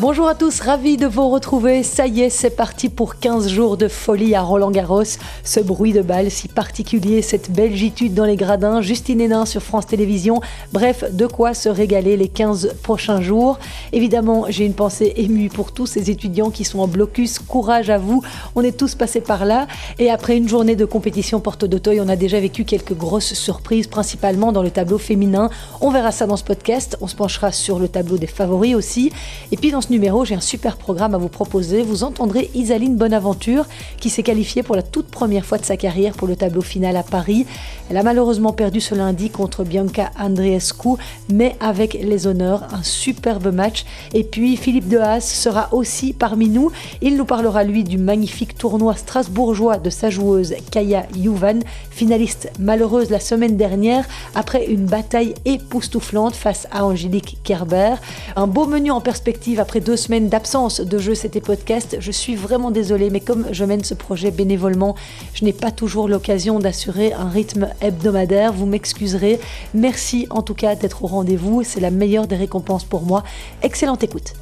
Bonjour à tous, ravi de vous retrouver. Ça y est, c'est parti pour 15 jours de folie à Roland-Garros. Ce bruit de balle si particulier, cette belgitude dans les gradins, Justine Hénin sur France Télévisions. Bref, de quoi se régaler les 15 prochains jours. Évidemment, j'ai une pensée émue pour tous ces étudiants qui sont en blocus. Courage à vous, on est tous passés par là. Et après une journée de compétition porte d'Auteuil, on a déjà vécu quelques grosses surprises, principalement dans le tableau féminin. On verra ça dans ce podcast. On se penchera sur le tableau des favoris aussi. Et puis dans ce numéro, j'ai un super programme à vous proposer. Vous entendrez Isaline Bonaventure qui s'est qualifiée pour la toute première fois de sa carrière pour le tableau final à Paris. Elle a malheureusement perdu ce lundi contre Bianca Andreescu, mais avec les honneurs, un superbe match. Et puis Philippe Dehaas sera aussi parmi nous. Il nous parlera lui du magnifique tournoi strasbourgeois de sa joueuse Kaya Juvan, finaliste malheureuse la semaine dernière après une bataille époustouflante face à Angélique Kerber. Un beau menu en perspective après deux semaines d'absence de jeu, c'était podcast. Je suis vraiment désolée, mais comme je mène ce projet bénévolement, je n'ai pas toujours l'occasion d'assurer un rythme hebdomadaire. Vous m'excuserez. Merci en tout cas d'être au rendez-vous. C'est la meilleure des récompenses pour moi. Excellente écoute.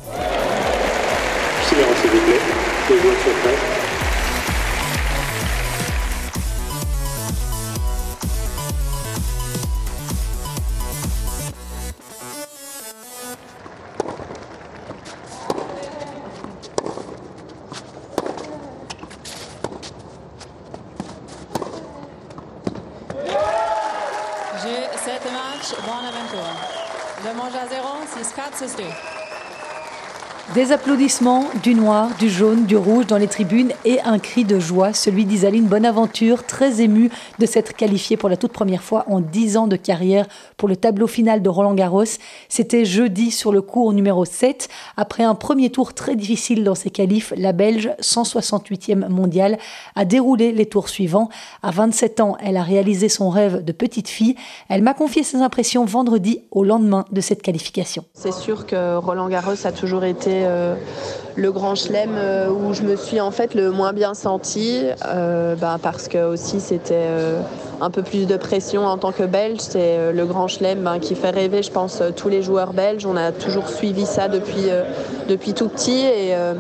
Des applaudissements, du noir, du jaune, du rouge dans les tribunes et un cri de joie, celui d'Isaline Bonaventure, très émue de s'être qualifiée pour la toute première fois en 10 ans de carrière pour le tableau final de Roland Garros. C'était jeudi sur le cours numéro 7. Après un premier tour très difficile dans ses qualifs, la Belge, 168e mondiale, a déroulé les tours suivants. À 27 ans, elle a réalisé son rêve de petite fille. Elle m'a confié ses impressions vendredi au lendemain de cette qualification. C'est sûr que Roland Garros a toujours été le grand chelem euh, où je me suis en fait le moins bien sentie euh, bah, parce que aussi c'était euh, un peu plus de pression en tant que belge. C'est euh, le grand chelem ben, qui fait rêver je pense euh, tous les joueurs belges. On a toujours suivi ça depuis, euh, tout petit. Et, euh,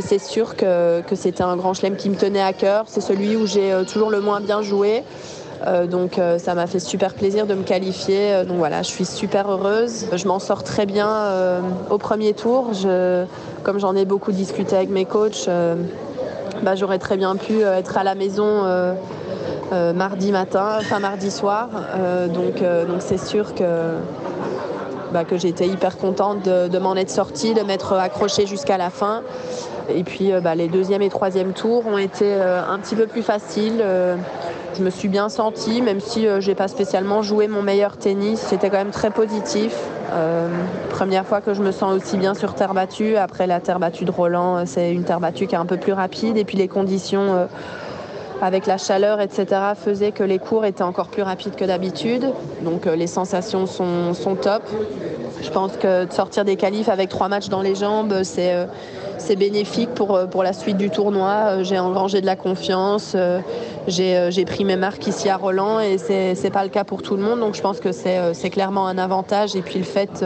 c'est sûr que, que c'était un grand chelem qui me tenait à cœur. C'est celui où j'ai euh, toujours le moins bien joué. euh, donc euh, ça m'a fait super plaisir de me qualifier. Euh, donc voilà, je suis super heureuse. Je m'en sors très bien euh, au premier tour. Comme j'en ai beaucoup discuté avec mes coachs, euh, bah, j'aurais très bien pu euh, être à la maison euh, euh, mardi matin, enfin mardi soir. Euh, donc euh, c'est sûr que bah, j'étais hyper contente de, m'en être sortie, de m'être accrochée jusqu'à la fin. Et puis euh, bah, les deuxième et troisième tours ont été euh, un petit peu plus faciles. Je me suis bien sentie, même si euh, j'ai pas spécialement joué mon meilleur tennis. C'était quand même très positif. Euh, première fois que je me sens aussi bien sur terre battue. Après la terre battue de Roland, euh, c'est une terre battue qui est un peu plus rapide. Et puis les conditions avec la chaleur, etc., faisaient que les cours étaient encore plus rapides que d'habitude. Donc les sensations sont, sont top. Je pense que de sortir des qualifs avec trois matchs dans les jambes, c'est c'est bénéfique pour, euh, pour la suite du tournoi. Euh, J'ai engrangé de la confiance, euh, j'ai pris mes marques ici à Roland et c'est pas le cas pour tout le monde. Donc je pense que c'est clairement un avantage. Et puis le fait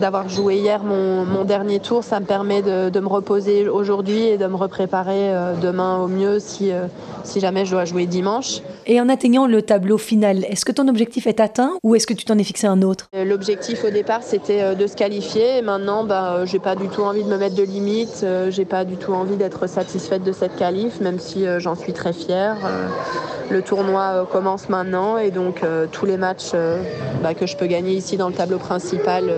d'avoir joué hier mon, mon dernier tour, ça me permet de, de me reposer aujourd'hui et de me repréparer euh, demain au mieux si, euh, si jamais je dois jouer dimanche. Et en atteignant le tableau final, est-ce que ton objectif est atteint ou est-ce que tu t'en es fixé un autre? Euh, L'objectif au départ c'était de se qualifier et maintenant bah, j'ai pas du tout envie de me mettre de limites, euh, j'ai pas du tout envie d'être satisfaite de cette qualif même si j'en suis très fière. Le tournoi commence maintenant et donc tous les matchs bah, que je peux gagner ici dans le tableau principal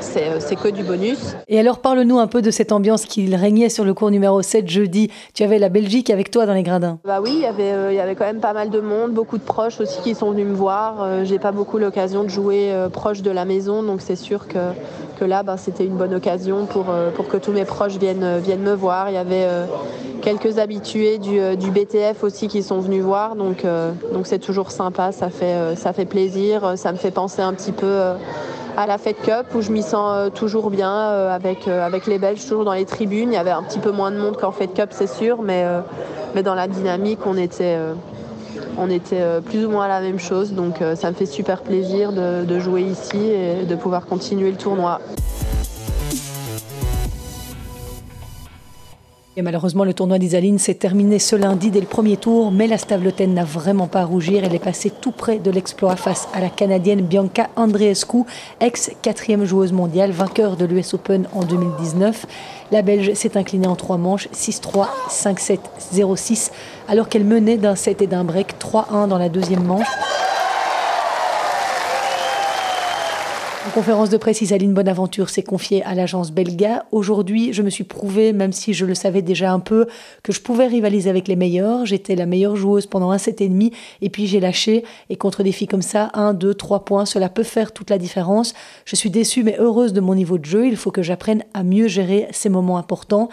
c'est euh, c'est que du bonus. Et alors parle-nous un peu de cette ambiance qui régnait sur le cours numéro 7 jeudi. Tu avais la Belgique avec toi dans les gradins. Bah oui, il y avait, euh, il y avait quand même pas mal de monde, beaucoup de proches aussi qui sont venus me voir. Euh, j'ai pas beaucoup l'occasion de jouer euh, proche de la maison, donc c'est sûr que, que là, bah, c'était une bonne occasion pour, pour que tous mes proches viennent, viennent me voir. Il y avait quelques habitués du, du BTF aussi qui sont venus voir, donc donc c'est toujours sympa, ça fait, ça fait plaisir, ça me fait penser un petit peu. À la Fed Cup où je m'y sens euh, toujours bien euh, avec, euh, avec les Belges, toujours dans les tribunes. Il y avait un petit peu moins de monde qu'en Fed Cup, c'est sûr, mais, dans la dynamique, on était, on était plus ou moins à la même chose. Donc ça me fait super plaisir de, de jouer ici et de pouvoir continuer le tournoi. Et malheureusement, le tournoi d'Isaline s'est terminé ce lundi dès le premier tour, mais la Stavloten n'a vraiment pas à rougir. Elle est passée tout près de l'exploit face à la Canadienne Bianca Andreescu, ex-quatrième joueuse mondiale, vainqueur de l'US Open en 2019. La Belge s'est inclinée en trois manches, 6-3, 5-7, 0-6, alors qu'elle menait d'un set et d'un break 3-1 dans la deuxième manche. En conférence de presse, Isaline Bonaventure s'est confiée à l'agence Belga. Aujourd'hui, je me suis prouvé, même si je le savais déjà un peu, que je pouvais rivaliser avec les meilleurs. J'étais la meilleure joueuse pendant un set et demi, et puis j'ai lâché. Et contre des filles comme ça, un, deux, trois points, cela peut faire toute la différence. Je suis déçue, mais heureuse de mon niveau de jeu. Il faut que j'apprenne à mieux gérer ces moments importants.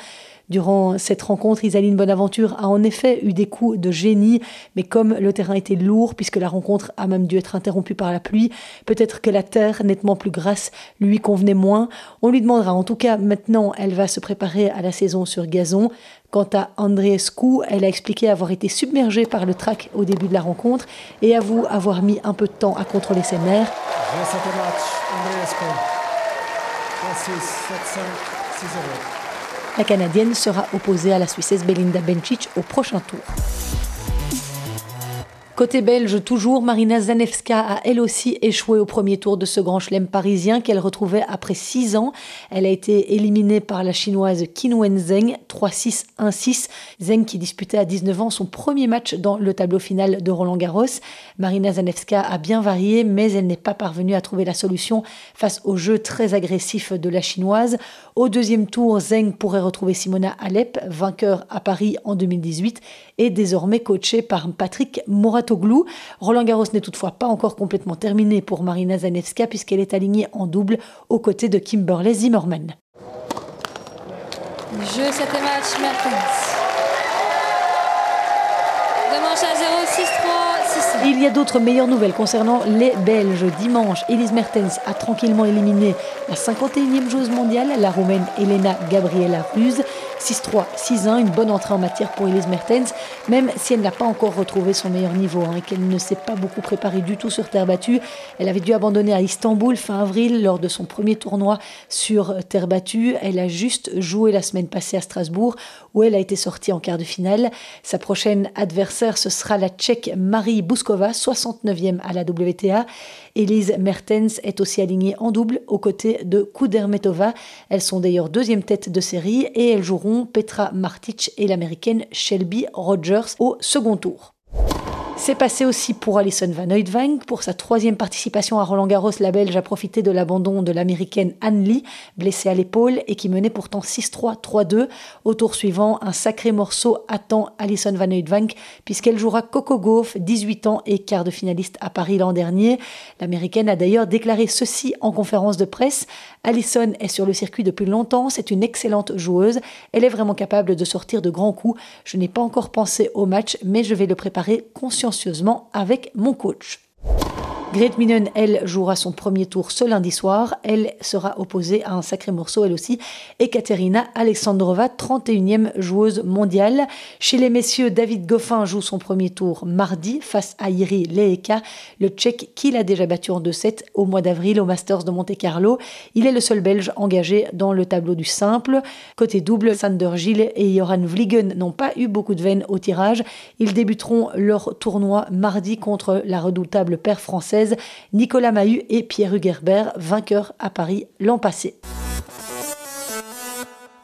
Durant cette rencontre, Isaline Bonaventure a en effet eu des coups de génie, mais comme le terrain était lourd, puisque la rencontre a même dû être interrompue par la pluie, peut-être que la terre, nettement plus grasse, lui convenait moins. On lui demandera, en tout cas maintenant, elle va se préparer à la saison sur gazon. Quant à Andreescu, elle a expliqué avoir été submergée par le track au début de la rencontre et avoue avoir mis un peu de temps à contrôler ses nerfs. La Canadienne sera opposée à la Suissesse Belinda Bencic au prochain tour. Côté belge, toujours, Marina Zanevska a elle aussi échoué au premier tour de ce grand chelem parisien qu'elle retrouvait après six ans. Elle a été éliminée par la chinoise Qinwen Zheng, 3-6, 1-6. Zheng qui disputait à 19 ans son premier match dans le tableau final de Roland Garros. Marina Zanevska a bien varié, mais elle n'est pas parvenue à trouver la solution face au jeu très agressif de la chinoise. Au deuxième tour, Zheng pourrait retrouver Simona Alep, vainqueur à Paris en 2018 et désormais coachée par Patrick Moratoglou. Roland Garros n'est toutefois pas encore complètement terminé pour Marina Zanevska puisqu'elle est alignée en double aux côtés de Kimberley Zimmerman. Jeu 7 match Mertens. Deux manches à 0, 6-3, 6 Il y a d'autres meilleures nouvelles concernant les Belges. Dimanche, Elise Mertens a tranquillement éliminé la 51e joueuse mondiale, la Roumaine Elena Gabriela Ruse. 6-3, 6-1, une bonne entrée en matière pour Elise Mertens, même si elle n'a pas encore retrouvé son meilleur niveau hein, et qu'elle ne s'est pas beaucoup préparée du tout sur terre battue. Elle avait dû abandonner à Istanbul fin avril lors de son premier tournoi sur terre battue. Elle a juste joué la semaine passée à Strasbourg où elle a été sortie en quart de finale. Sa prochaine adversaire, ce sera la Tchèque Marie Bouskova, 69e à la WTA. Elise Mertens est aussi alignée en double aux côtés de Kudermetova. Elles sont d'ailleurs deuxième tête de série et elles joueront Petra Martic et l'américaine Shelby Rogers au second tour. C'est passé aussi pour Alison Van Oudvank. Pour sa troisième participation à Roland Garros, la Belge a profité de l'abandon de l'américaine Anne Lee, blessée à l'épaule et qui menait pourtant 6-3, 3-2. Au tour suivant, un sacré morceau attend Alison Van Oudvank puisqu'elle jouera Coco Gauff, 18 ans et quart de finaliste à Paris l'an dernier. L'américaine a d'ailleurs déclaré ceci en conférence de presse. Alison est sur le circuit depuis longtemps, c'est une excellente joueuse. Elle est vraiment capable de sortir de grands coups. Je n'ai pas encore pensé au match, mais je vais le préparer avec mon coach. Grete Minen, elle, jouera son premier tour ce lundi soir. Elle sera opposée à un sacré morceau, elle aussi, Ekaterina Alexandrova, 31e joueuse mondiale. Chez les messieurs, David Goffin joue son premier tour mardi face à Iri Leeka, le tchèque qui l'a déjà battu en 2-7 au mois d'avril au Masters de Monte-Carlo. Il est le seul belge engagé dans le tableau du simple. Côté double, Sander Gilles et Joran Vliegen n'ont pas eu beaucoup de veine au tirage. Ils débuteront leur tournoi mardi contre la redoutable paire française Nicolas Mahut et Pierre Hugerbert, vainqueurs à Paris l'an passé.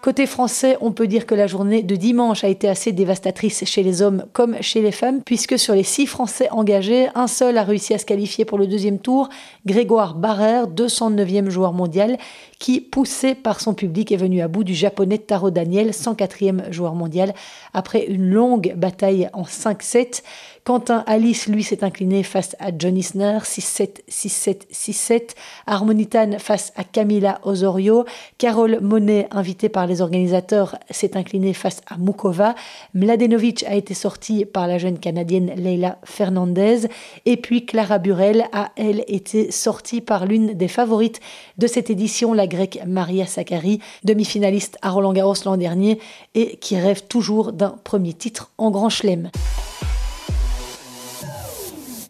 Côté français, on peut dire que la journée de dimanche a été assez dévastatrice chez les hommes comme chez les femmes, puisque sur les six Français engagés, un seul a réussi à se qualifier pour le deuxième tour, Grégoire Barrère, 209e joueur mondial, qui, poussé par son public, est venu à bout du japonais Taro Daniel, 104e joueur mondial, après une longue bataille en 5-7. Quentin Alice, lui, s'est incliné face à Johnny Isner, 6-7, 6-7, 6-7. Harmonitan face à Camila Osorio. Carole Monet, invitée par les organisateurs, s'est inclinée face à Mukova. Mladenovic a été sortie par la jeune Canadienne Leila Fernandez. Et puis Clara Burel a, elle, été sortie par l'une des favorites de cette édition, la grecque Maria Sakkari, demi-finaliste à Roland Garros l'an dernier et qui rêve toujours d'un premier titre en Grand Chelem.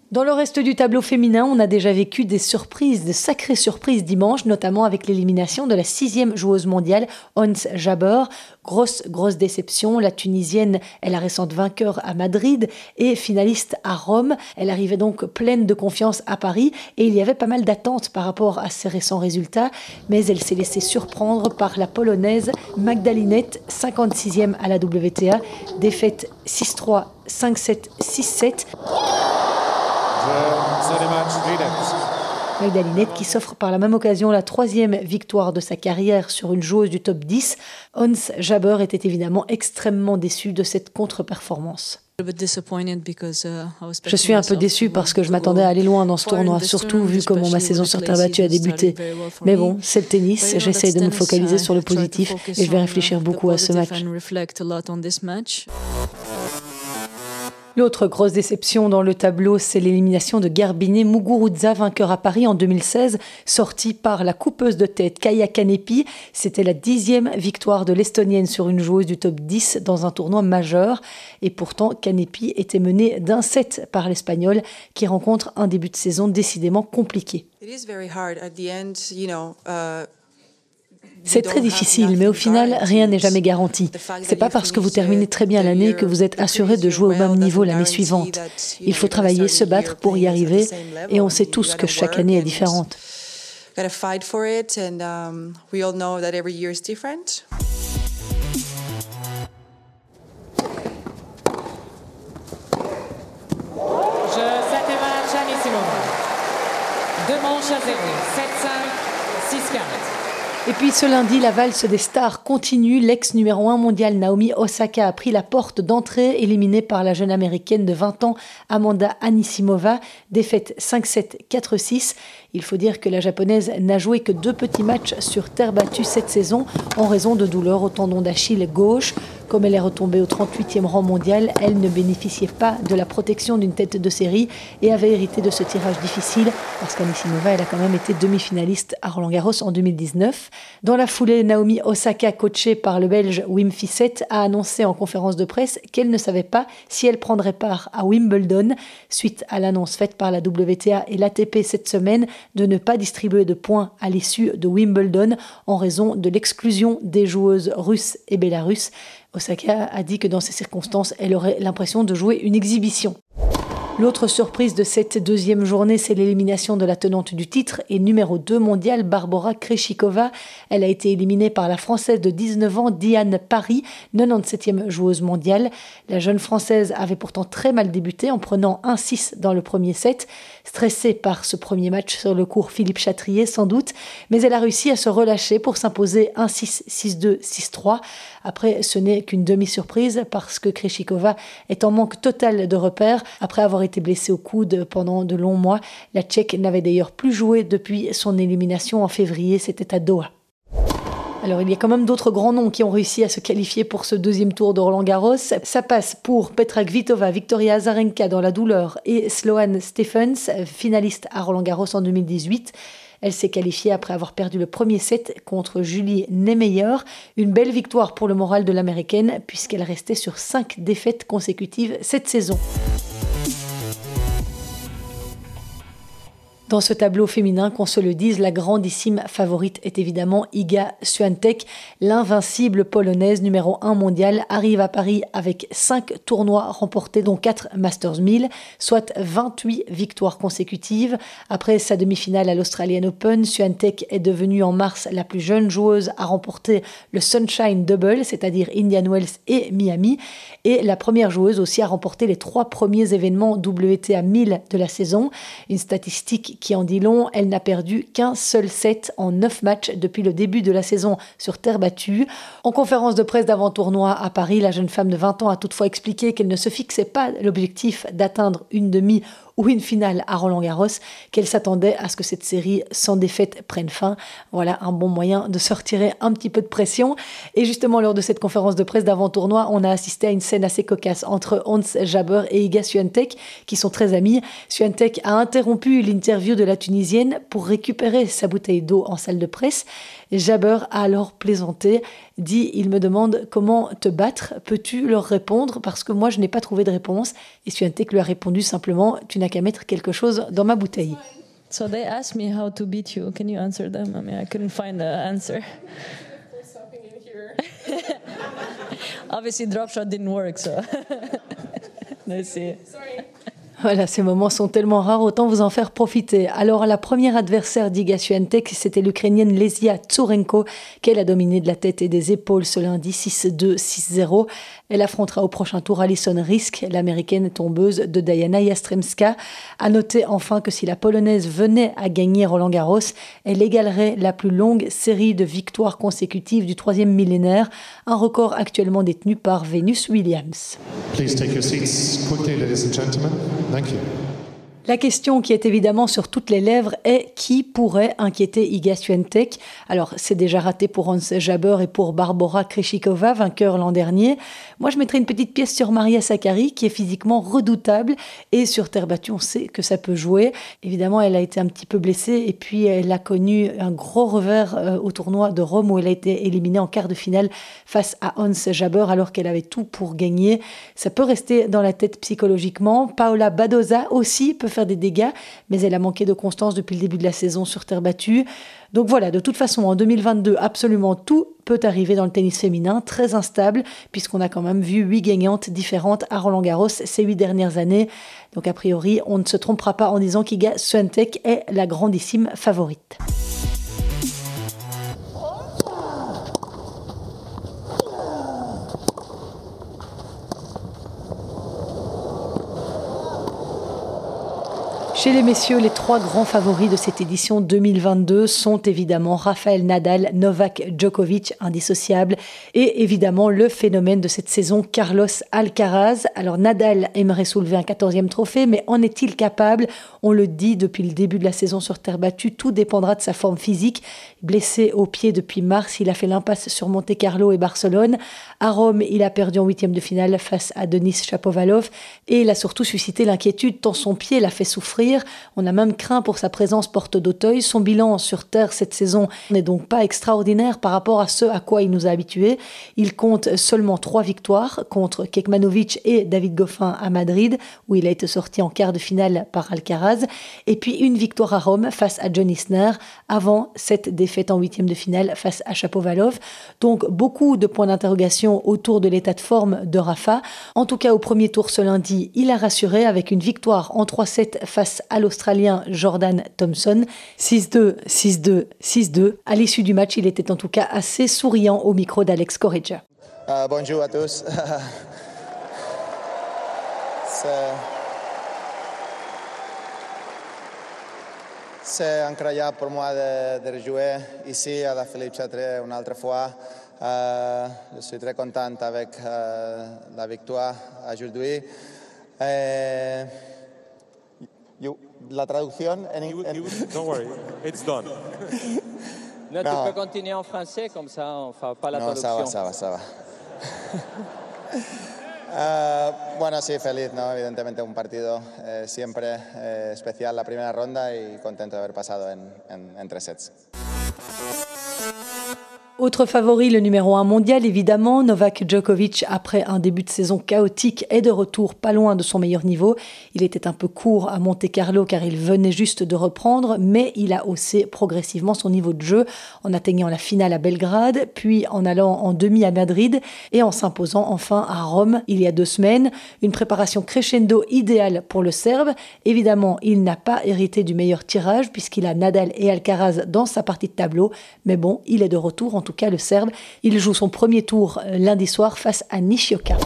Dans le reste du tableau féminin, on a déjà vécu des surprises, de sacrées surprises dimanche, notamment avec l'élimination de la sixième joueuse mondiale, Ons Jabeur. Grosse, grosse déception. La Tunisienne est la récente vainqueur à Madrid et finaliste à Rome. Elle arrivait donc pleine de confiance à Paris et il y avait pas mal d'attentes par rapport à ses récents résultats, mais elle s'est laissée surprendre par la polonaise Magdalinette, 56e à la WTA, défaite 6-3, 5-7, 6-7. Magdalinette qui s'offre par la même occasion la troisième victoire de sa carrière sur une joueuse du top 10. Hans Jaber était évidemment extrêmement déçu de cette contre-performance. Uh, je suis un peu déçu parce que je m'attendais à aller loin dans ce tournoi, surtout vu comment ma saison sur terre battue a débuté. Mais bon, c'est le tennis, j'essaye de me focaliser sur le positif et je vais réfléchir beaucoup à ce match. L'autre grosse déception dans le tableau, c'est l'élimination de Garbine Muguruza, vainqueur à Paris en 2016, sortie par la coupeuse de tête Kaya Kanepi. C'était la dixième victoire de l'Estonienne sur une joueuse du top 10 dans un tournoi majeur. Et pourtant, Kanepi était menée d'un set par l'Espagnol, qui rencontre un début de saison décidément compliqué. C'est très difficile, mais au final, rien n'est jamais garanti. C'est pas parce que vous terminez très bien l'année que vous êtes assuré de jouer au même niveau l'année suivante. Il faut travailler, se battre pour y arriver, et on sait tous que chaque année est différente. Je Deux manches à 0, 7-5, 6-4. Et puis ce lundi, la valse des stars continue. L'ex numéro 1 mondial Naomi Osaka a pris la porte d'entrée, éliminée par la jeune américaine de 20 ans Amanda Anisimova, défaite 5-7, 4-6. Il faut dire que la japonaise n'a joué que deux petits matchs sur terre battue cette saison en raison de douleurs au tendon d'Achille gauche. Comme elle est retombée au 38e rang mondial, elle ne bénéficiait pas de la protection d'une tête de série et avait hérité de ce tirage difficile parce qu'Anisimova, elle a quand même été demi-finaliste à Roland Garros en 2019. Dans la foulée, Naomi Osaka, coachée par le Belge Wim Fissette, a annoncé en conférence de presse qu'elle ne savait pas si elle prendrait part à Wimbledon suite à l'annonce faite par la WTA et l'ATP cette semaine de ne pas distribuer de points à l'issue de Wimbledon en raison de l'exclusion des joueuses russes et bélarusses. Osaka a dit que dans ces circonstances, elle aurait l'impression de jouer une exhibition. L'autre surprise de cette deuxième journée, c'est l'élimination de la tenante du titre et numéro 2 mondial, Barbara Kreshikova. Elle a été éliminée par la Française de 19 ans, Diane Paris, 97e joueuse mondiale. La jeune Française avait pourtant très mal débuté en prenant 1-6 dans le premier set. Stressée par ce premier match sur le cours Philippe Chatrier sans doute, mais elle a réussi à se relâcher pour s'imposer 1-6, 6-2, 6-3. Après, ce n'est qu'une demi-surprise parce que Kreshikova est en manque total de repères après avoir été blessée au coude pendant de longs mois. La Tchèque n'avait d'ailleurs plus joué depuis son élimination en février, c'était à Doha. Alors il y a quand même d'autres grands noms qui ont réussi à se qualifier pour ce deuxième tour de Roland Garros. Ça passe pour Petra Kvitova, Victoria Azarenka dans la douleur et Sloane Stephens, finaliste à Roland Garros en 2018. Elle s'est qualifiée après avoir perdu le premier set contre Julie Nemeyer. Une belle victoire pour le moral de l'américaine puisqu'elle restait sur cinq défaites consécutives cette saison. Dans ce tableau féminin, qu'on se le dise, la grandissime favorite est évidemment Iga Swiatek. L'invincible polonaise numéro 1 mondiale arrive à Paris avec 5 tournois remportés, dont 4 Masters 1000, soit 28 victoires consécutives. Après sa demi-finale à l'Australian Open, Swiatek est devenue en mars la plus jeune joueuse à remporter le Sunshine Double, c'est-à-dire Indian Wells et Miami, et la première joueuse aussi à remporter les trois premiers événements WTA 1000 de la saison. Une statistique qui en dit long. Elle n'a perdu qu'un seul set en neuf matchs depuis le début de la saison sur terre battue. En conférence de presse d'avant-tournoi à Paris, la jeune femme de 20 ans a toutefois expliqué qu'elle ne se fixait pas l'objectif d'atteindre une demi ou une finale à Roland Garros, qu'elle s'attendait à ce que cette série sans défaite prenne fin. Voilà un bon moyen de se retirer un petit peu de pression. Et justement, lors de cette conférence de presse d'avant-tournoi, on a assisté à une scène assez cocasse entre Hans Jaber et Iga Swiatek, qui sont très amis. Swiatek a interrompu l'interview l'interview de la Tunisienne pour récupérer sa bouteille d'eau en salle de presse. Jabber a alors plaisanté, dit Il me demande comment te battre, peux-tu leur répondre? Parce que moi je n'ai pas trouvé de réponse. Et Swiatek lui a répondu simplement Tu n'as qu'à mettre quelque chose dans ma bouteille. So they asked me how to beat you. Can you answer them? I mean, I couldn't find the answer. Obviously, drop shot didn't work, so let's see. Sorry. Voilà, ces moments sont tellement rares, autant vous en faire profiter. Alors, la première adversaire d'Iga Swiatek, c'était l'Ukrainienne Lesia Tsurenko, qu'elle a dominé de la tête et des épaules ce lundi 6-2, 6-0. Elle affrontera au prochain tour Alison Risk, l'américaine tombeuse de Diana Yastremska. À noter enfin que si la polonaise venait à gagner Roland Garros, elle égalerait la plus longue série de victoires consécutives du troisième millénaire, un record actuellement détenu par Venus Williams. Please take your seats quickly, ladies and gentlemen. Thank you. La question qui est évidemment sur toutes les lèvres est qui pourrait inquiéter Iga Swiatek Alors, c'est déjà raté pour Hans Jaber et pour Barbara Krejcikova, vainqueur l'an dernier. Moi, je mettrais une petite pièce sur Maria Sakkari, qui est physiquement redoutable. Et sur terre battue, on sait que ça peut jouer. Évidemment, elle a été un petit peu blessée et puis elle a connu un gros revers euh, au tournoi de Rome où elle a été éliminée en quart de finale face à Hans Jaber alors qu'elle avait tout pour gagner. Ça peut rester dans la tête psychologiquement. Paola Badoza aussi peut faire des dégâts, mais elle a manqué de constance depuis le début de la saison sur terre battue. Donc voilà, de toute façon, en 2022, absolument tout peut arriver dans le tennis féminin, très instable, puisqu'on a quand même vu huit gagnantes différentes à Roland Garros ces huit dernières années. Donc a priori, on ne se trompera pas en disant qu'Iga Swiatek est la grandissime favorite. Chez les messieurs, les trois grands favoris de cette édition 2022 sont évidemment Rafael Nadal, Novak Djokovic, indissociable, et évidemment le phénomène de cette saison, Carlos Alcaraz. Alors Nadal aimerait soulever un 14e trophée, mais en est-il capable? On le dit depuis le début de la saison sur terre battue, tout dépendra de sa forme physique. Blessé au pied depuis mars, il a fait l'impasse sur Monte Carlo et Barcelone. À Rome, il a perdu en huitième de finale face à Denis Shapovalov, et il a surtout suscité l'inquiétude tant son pied l'a fait souffrir on a même craint pour sa présence porte d'Auteuil. Son bilan sur Terre cette saison n'est donc pas extraordinaire par rapport à ce à quoi il nous a habitués. Il compte seulement trois victoires contre Kekmanovic et David Goffin à Madrid, où il a été sorti en quart de finale par Alcaraz, et puis une victoire à Rome face à John Isner, avant cette défaite en huitième de finale face à Chapovalov. Donc beaucoup de points d'interrogation autour de l'état de forme de Rafa. En tout cas, au premier tour ce lundi, il a rassuré avec une victoire en 3-7 face à l'Australien Jordan Thompson. 6-2, 6-2, 6-2. À l'issue du match, il était en tout cas assez souriant au micro d'Alex Correggia. Uh, bonjour à tous. C'est incroyable pour moi de, de rejouer ici à la Philippe Chatrier une autre fois. Uh, je suis très contente avec uh, la victoire aujourd'hui. You, la traducción en inglés. Don't worry, it's done. No, no, tu peux continuer en français, comme ça fait pas la no, traduction. Ça va, ça va, ça va. uh, bueno, sí, feliz, ¿no? Evidentemente un partido eh, siempre eh, especial la primera ronda y contento de haber pasado en, en, en tres sets. Autre favori, le numéro 1 mondial, évidemment, Novak Djokovic, après un début de saison chaotique, est de retour pas loin de son meilleur niveau. Il était un peu court à Monte Carlo car il venait juste de reprendre, mais il a haussé progressivement son niveau de jeu en atteignant la finale à Belgrade, puis en allant en demi à Madrid et en s'imposant enfin à Rome il y a deux semaines. Une préparation crescendo idéale pour le Serbe. Évidemment, il n'a pas hérité du meilleur tirage puisqu'il a Nadal et Alcaraz dans sa partie de tableau, mais bon, il est de retour en tout cas le Serbe. Il joue son premier tour euh, lundi soir face à Nishioka.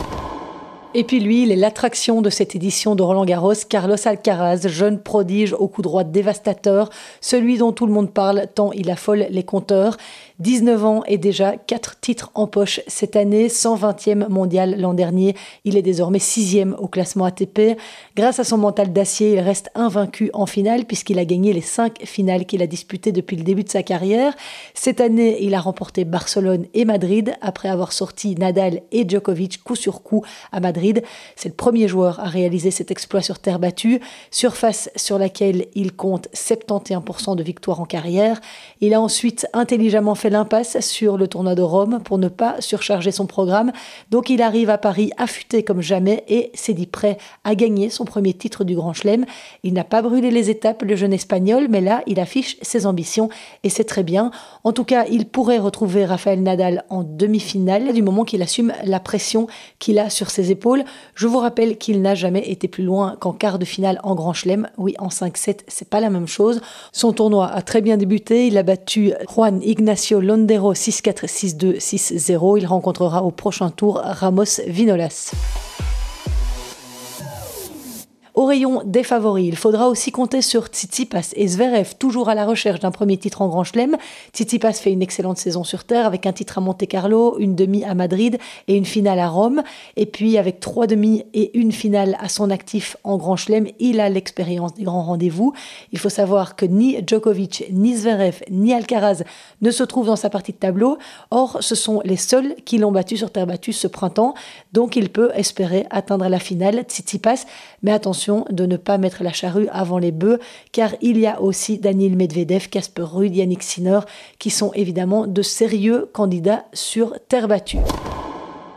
Et puis lui, il est l'attraction de cette édition de Roland Garros, Carlos Alcaraz, jeune prodige au coup droit dévastateur, celui dont tout le monde parle tant il affole les compteurs. 19 ans et déjà 4 titres en poche cette année, 120e mondial l'an dernier. Il est désormais 6e au classement ATP. Grâce à son mental d'acier, il reste invaincu en finale puisqu'il a gagné les 5 finales qu'il a disputées depuis le début de sa carrière. Cette année, il a remporté Barcelone et Madrid après avoir sorti Nadal et Djokovic coup sur coup à Madrid C'est le premier joueur à réaliser cet exploit sur terre battue, surface sur laquelle il compte 71% de victoires en carrière. Il a ensuite intelligemment fait l'impasse sur le tournoi de Rome pour ne pas surcharger son programme. Donc il arrive à Paris affûté comme jamais et s'est dit prêt à gagner son premier titre du Grand Chelem. Il n'a pas brûlé les étapes, le jeune espagnol, mais là, il affiche ses ambitions et c'est très bien. En tout cas, il pourrait retrouver Rafael Nadal en demi-finale du moment qu'il assume la pression qu'il a sur ses épaules. Je vous rappelle qu'il n'a jamais été plus loin qu'en quart de finale en Grand Chelem. Oui, en 5-7, c'est pas la même chose. Son tournoi a très bien débuté. Il a battu Juan Ignacio Londero 6-4, 6-2, 6-0. Il rencontrera au prochain tour Ramos Vinolas. Au rayon des favoris, il faudra aussi compter sur Tsitsipas et Zverev, toujours à la recherche d'un premier titre en Grand Chelem. Tsitsipas fait une excellente saison sur terre avec un titre à Monte Carlo, une demi à Madrid et une finale à Rome. Et puis avec trois demi et une finale à son actif en Grand Chelem, il a l'expérience des grands rendez-vous. Il faut savoir que ni Djokovic, ni Zverev, ni Alcaraz ne se trouvent dans sa partie de tableau. Or, ce sont les seuls qui l'ont battu sur terre battue ce printemps. Donc il peut espérer atteindre la finale. Tsitsipas, mais attention de ne pas mettre la charrue avant les bœufs, car il y a aussi Daniel Medvedev, Casper Ruud, Yannick Sinner, qui sont évidemment de sérieux candidats sur terre battue.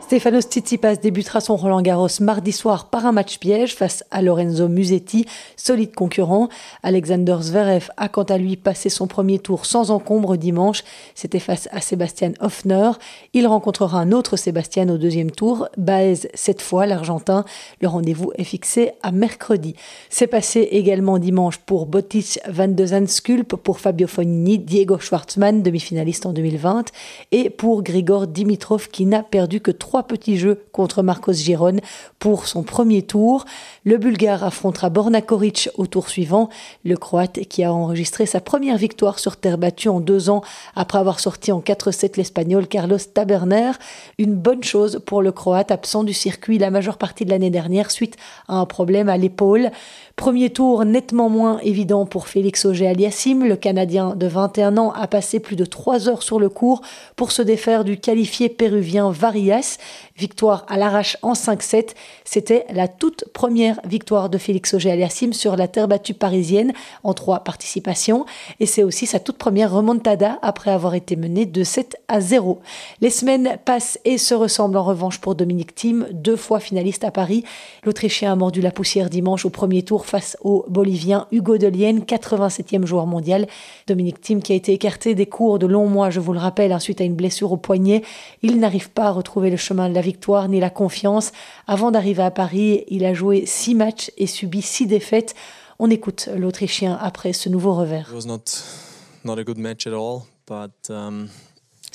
Stefanos Tsitsipas débutera son Roland Garros mardi soir par un match piège face à Lorenzo Musetti, solide concurrent. Alexander Zverev a quant à lui passé son premier tour sans encombre dimanche. C'était face à Sébastien Hoffner. Il rencontrera un autre Sébastien au deuxième tour, Baez cette fois, l'Argentin. Le rendez-vous est fixé à mercredi. C'est passé également dimanche pour Botis van de Zandschulp, pour Fabio Fognini, Diego Schwartzmann, demi-finaliste en 2020, et pour Grigor Dimitrov qui n'a perdu que trois petits jeux contre Marcos Giron pour son premier tour. Le Bulgare affrontera Borna Koric au tour suivant. Le Croate qui a enregistré sa première victoire sur terre battue en deux ans après avoir sorti en 4-7 l'Espagnol Carlos Taberner. Une bonne chose pour le Croate absent du circuit la majeure partie de l'année dernière suite à un problème à l'épaule. Premier tour nettement moins évident pour Félix Auger-Aliassime. Le Canadien de 21 ans a passé plus de trois heures sur le cours pour se défaire du qualifié péruvien Varias. Victoire à l'arrache en 5-7. C'était la toute première victoire de Félix Auger-Aliassime sur la terre battue parisienne en trois participations. Et c'est aussi sa toute première remontada après avoir été mené de 7 à 0. Les semaines passent et se ressemblent en revanche pour Dominique Thiem, deux fois finaliste à Paris. L'Autrichien a mordu la poussière dimanche au premier tour face au Bolivien Hugo Delienne, 87e joueur mondial. Dominique Thiem qui a été écarté des cours de longs mois, je vous le rappelle, suite à une blessure au poignet. Il n'arrive pas à retrouver le chemin de la victoire ni la confiance. Avant d'arriver à Paris, il a joué six matchs et subi six défaites. On écoute l'Autrichien après ce nouveau revers.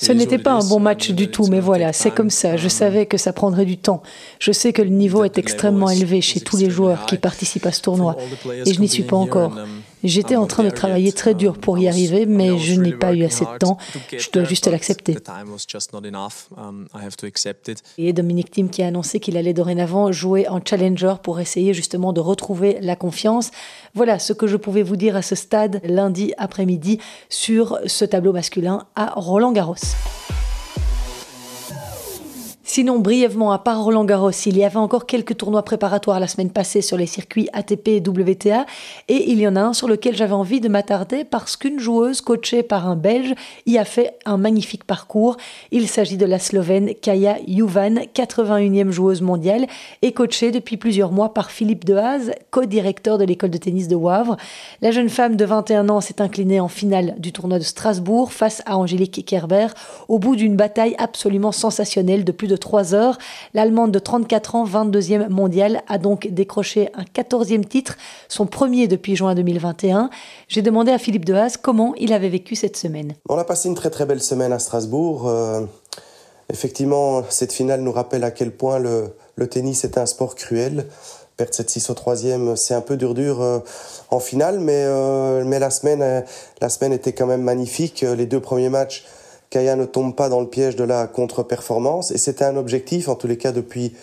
Ce n'était pas un bon match du tout, mais voilà, c'est comme ça. Je savais que ça prendrait du temps. Je sais que le niveau est extrêmement élevé chez tous les joueurs qui participent à ce tournoi, et je n'y suis pas encore. J'étais en train de travailler très dur pour y arriver, mais je n'ai pas eu assez de temps. Je dois juste l'accepter. Et Dominique Thiem qui a annoncé qu'il allait dorénavant jouer en challenger pour essayer justement de retrouver la confiance. Voilà ce que je pouvais vous dire à ce stade lundi après-midi sur ce tableau masculin à Roland Garros. Sinon, brièvement, à part Roland Garros, il y avait encore quelques tournois préparatoires la semaine passée sur les circuits ATP et WTA, et il y en a un sur lequel j'avais envie de m'attarder parce qu'une joueuse coachée par un Belge y a fait un magnifique parcours. Il s'agit de la Slovène Kaya Juvan, 81e joueuse mondiale, et coachée depuis plusieurs mois par Philippe Dehaze, co-directeur de l'école de tennis de Wavre. La jeune femme de 21 ans s'est inclinée en finale du tournoi de Strasbourg face à Angélique Kerber au bout d'une bataille absolument sensationnelle de plus de 3 heures. L'Allemande de 34 ans, 22e mondiale, a donc décroché un 14e titre, son premier depuis juin 2021. J'ai demandé à Philippe Dehaze comment il avait vécu cette semaine. On a passé une très très belle semaine à Strasbourg. Euh, effectivement, cette finale nous rappelle à quel point le, tennis est un sport cruel. Perdre 7-6 au troisième, c'est un peu dur dur euh, en finale, mais, euh, mais la, semaine, la semaine était quand même magnifique. Les deux premiers matchs Kaya ne tombe pas dans le piège de la contre-performance. Et c'était un objectif, en tous les cas depuis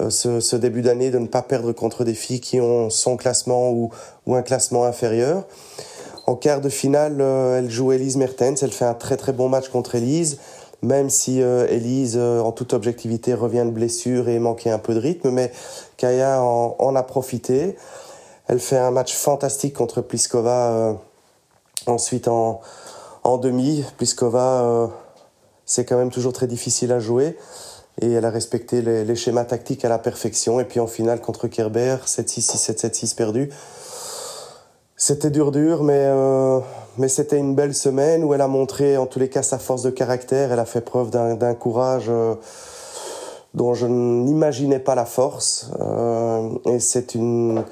euh, ce, début d'année, de ne pas perdre contre des filles qui ont son classement ou, un classement inférieur. En quart de finale, euh, elle joue Elise Mertens. Elle fait un très très bon match contre Elise. même si Elise, en toute objectivité, revient de blessure et manquait un peu de rythme, mais Kaya en, a profité. Elle fait un match fantastique contre Pliskova ensuite en, en demi. Pliskova, c'est quand même toujours très difficile à jouer et elle a respecté les, schémas tactiques à la perfection. Et puis en finale contre Kerber, 7-6, 6-7, 7-6 perdu. C'était dur, dur, mais, euh, mais c'était une belle semaine où elle a montré en tous les cas sa force de caractère. Elle a fait preuve d'un courage euh, dont je n'imaginais pas la force. Euh, et c'est une,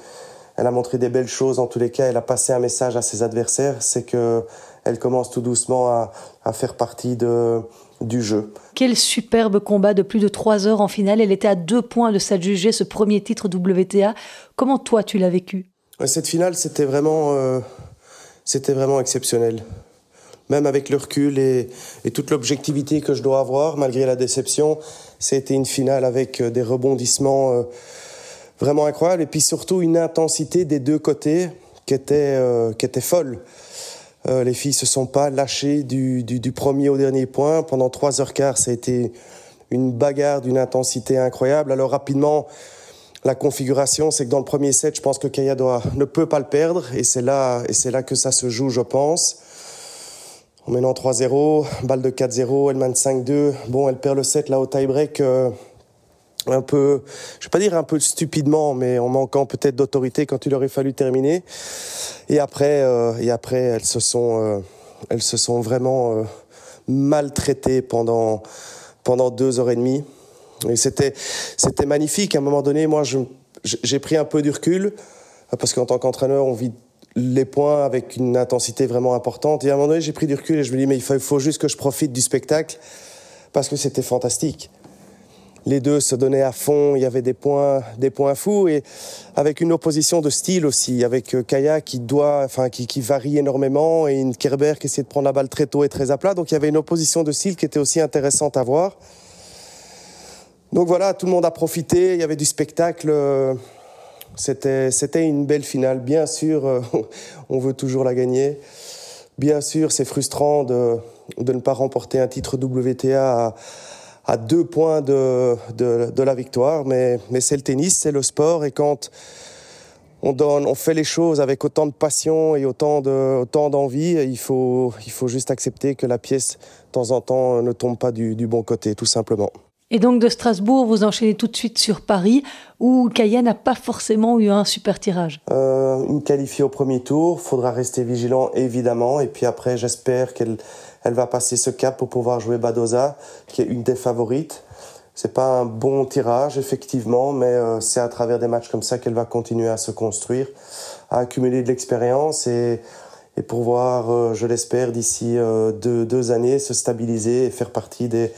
elle a montré des belles choses en tous les cas. Elle a passé un message à ses adversaires, c'est que elle commence tout doucement à, à faire partie de, du jeu. Quel superbe combat de plus de trois heures en finale. Elle était à deux points de s'adjuger ce premier titre WTA. Comment toi tu l'as vécu? Cette finale, c'était vraiment, euh, c'était vraiment exceptionnel. Même avec le recul et, toute l'objectivité que je dois avoir, malgré la déception, c'était une finale avec euh, des rebondissements euh, vraiment incroyables et puis surtout une intensité des deux côtés qui était, qui était folle. Euh, les filles se sont pas lâchées du, du, premier au dernier point. Pendant trois heures quart, ça a été une bagarre d'une intensité incroyable. Alors rapidement, la configuration, c'est que dans le premier set, je pense que Kaya doit, ne peut pas le perdre, et c'est là, et c'est là que ça se joue, je pense. En menant 3-0, balle de 4-0, elle mène 5-2. Bon, elle perd le set là au tie-break. Euh, un peu, je vais pas dire un peu stupidement, mais en manquant peut-être d'autorité quand il aurait fallu terminer. Et après, euh, et après, elles se sont, euh, elles se sont vraiment euh, maltraitées pendant pendant deux heures et demie. Et c'était c'était magnifique. À un moment donné, moi, j'ai pris un peu du recul parce qu'en tant qu'entraîneur, on vit les points avec une intensité vraiment importante. Et à un moment donné, j'ai pris du recul et je me dis mais il faut, il faut juste que je profite du spectacle parce que c'était fantastique les deux se donnaient à fond, il y avait des points, des points fous et avec une opposition de style aussi, avec euh, Kaya qui doit, enfin qui, varie énormément et une Kerber qui essaie de prendre la balle très tôt et très à plat. Donc il y avait une opposition de style qui était aussi intéressante à voir. Donc voilà, tout le monde a profité, il y avait du spectacle. C'était, c'était une belle finale. Bien sûr, euh, on veut toujours la gagner. Bien sûr, c'est frustrant de, de ne pas remporter un titre WTA à, à deux points de, de, la victoire. Mais, mais c'est le tennis, c'est le sport. Et quand on, donne, on fait les choses avec autant de passion et autant, de, autant d'envie, il faut, il faut juste accepter que la pièce, de temps en temps, ne tombe pas du, du bon côté, tout simplement. Et donc de Strasbourg, vous enchaînez tout de suite sur Paris, où Kaya n'a pas forcément eu un super tirage. Euh, une qualifiée au premier tour, faudra rester vigilant évidemment, et puis après j'espère qu'elle elle va passer ce cap pour pouvoir jouer Badoza, qui est une des favorites. C'est pas un bon tirage, effectivement, mais euh, c'est à travers des matchs comme ça qu'elle va continuer à se construire, à accumuler de l'expérience et, et pouvoir, euh, je l'espère, d'ici euh, deux, années, se stabiliser et faire partie des,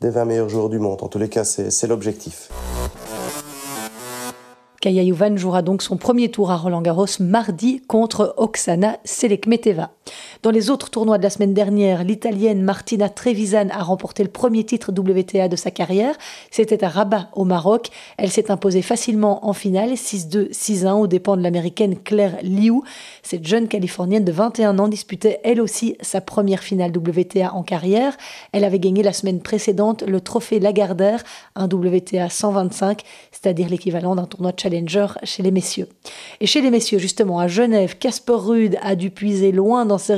des 20 meilleurs joueurs du monde. En tous les cas, c'est l'objectif. Kaya Yuvan jouera donc son premier tour à Roland Garros mardi contre Oksana Selekmeteva. Dans les autres tournois de la semaine dernière, l'Italienne Martina Trevisan a remporté le premier titre WTA de sa carrière. C'était à Rabat, au Maroc. Elle s'est imposée facilement en finale, 6-2, 6-1, aux dépens de l'américaine Claire Liu. Cette jeune Californienne de 21 ans disputait elle aussi sa première finale WTA en carrière. Elle avait gagné la semaine précédente le trophée Lagardère, un WTA 125, c'est-à-dire l'équivalent d'un tournoi challenger chez les messieurs. Et chez les messieurs, justement, à Genève, Casper Ruud a dû puiser loin dans ses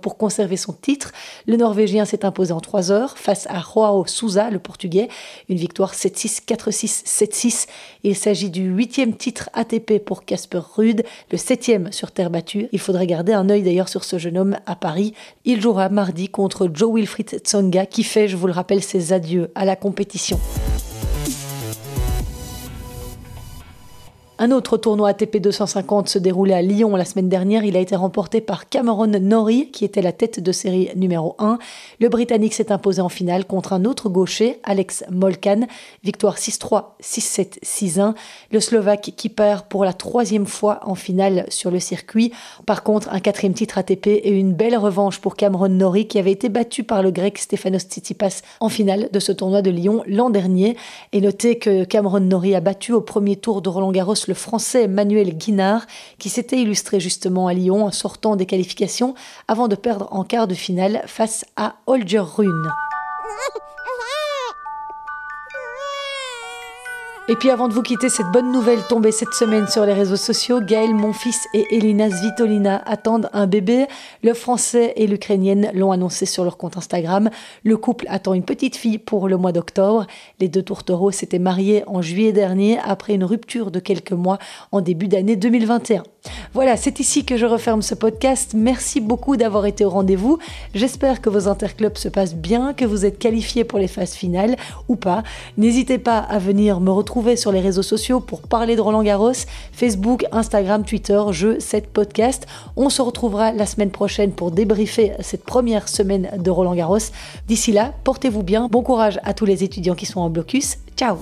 pour conserver son titre. Le Norvégien s'est imposé en 3 heures face à Joao Souza, le Portugais. Une victoire 7-6, 4-6, 7-6. Il s'agit du huitième titre ATP pour Casper Ruud, le septième sur terre battue. Il faudrait garder un œil d'ailleurs sur ce jeune homme à Paris. Il jouera mardi contre Joe Wilfried Tsonga qui fait, je vous le rappelle, ses adieux à la compétition. Un autre tournoi ATP 250 se déroulait à Lyon la semaine dernière. Il a été remporté par Cameron Norrie, qui était la tête de série numéro 1. Le Britannique s'est imposé en finale contre un autre gaucher, Alex Molkan. Victoire 6-3, 6-7, 6-1. Le Slovaque qui perd pour la troisième fois en finale sur le circuit. Par contre, un quatrième titre ATP et une belle revanche pour Cameron Norrie, qui avait été battu par le grec Stefanos Tsitsipas en finale de ce tournoi de Lyon l'an dernier. Et notez que Cameron Norrie a battu au premier tour de Roland Garros le français Manuel Guinard, qui s'était illustré justement à Lyon en sortant des qualifications avant de perdre en quart de finale face à Holger Rune. Et puis avant de vous quitter, cette bonne nouvelle tombée cette semaine sur les réseaux sociaux, Gaël, mon fils et Elina Svitolina attendent un bébé. Le français et l'ukrainienne l'ont annoncé sur leur compte Instagram. Le couple attend une petite fille pour le mois d'octobre. Les deux tourtereaux s'étaient mariés en juillet dernier après une rupture de quelques mois en début d'année 2021. Voilà, c'est ici que je referme ce podcast. Merci beaucoup d'avoir été au rendez-vous. J'espère que vos interclubs se passent bien, que vous êtes qualifiés pour les phases finales ou pas. N'hésitez pas à venir me retrouver sur les réseaux sociaux pour parler de Roland Garros, Facebook, Instagram, Twitter, je, cette podcast. On se retrouvera la semaine prochaine pour débriefer cette première semaine de Roland Garros. D'ici là, portez-vous bien. Bon courage à tous les étudiants qui sont en blocus. Ciao